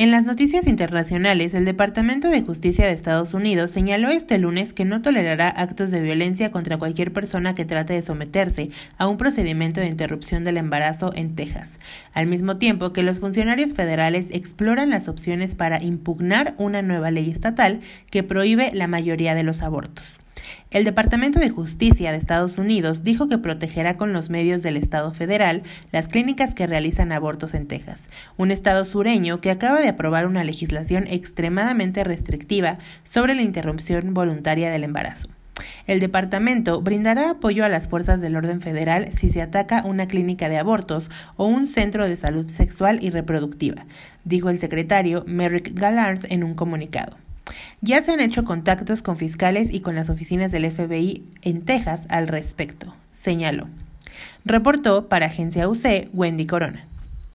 En las noticias internacionales, el Departamento de Justicia de Estados Unidos señaló este lunes que no tolerará actos de violencia contra cualquier persona que trate de someterse a un procedimiento de interrupción del embarazo en Texas, al mismo tiempo que los funcionarios federales exploran las opciones para impugnar una nueva ley estatal que prohíbe la mayoría de los abortos. El Departamento de Justicia de Estados Unidos dijo que protegerá con los medios del Estado federal las clínicas que realizan abortos en Texas, un estado sureño que acaba de aprobar una legislación extremadamente restrictiva sobre la interrupción voluntaria del embarazo. El departamento brindará apoyo a las fuerzas del orden federal si se ataca una clínica de abortos o un centro de salud sexual y reproductiva, dijo el secretario Merrick Gallard en un comunicado. Ya se han hecho contactos con fiscales y con las oficinas del FBI en Texas al respecto, señaló. Reportó para Agencia UC Wendy Corona.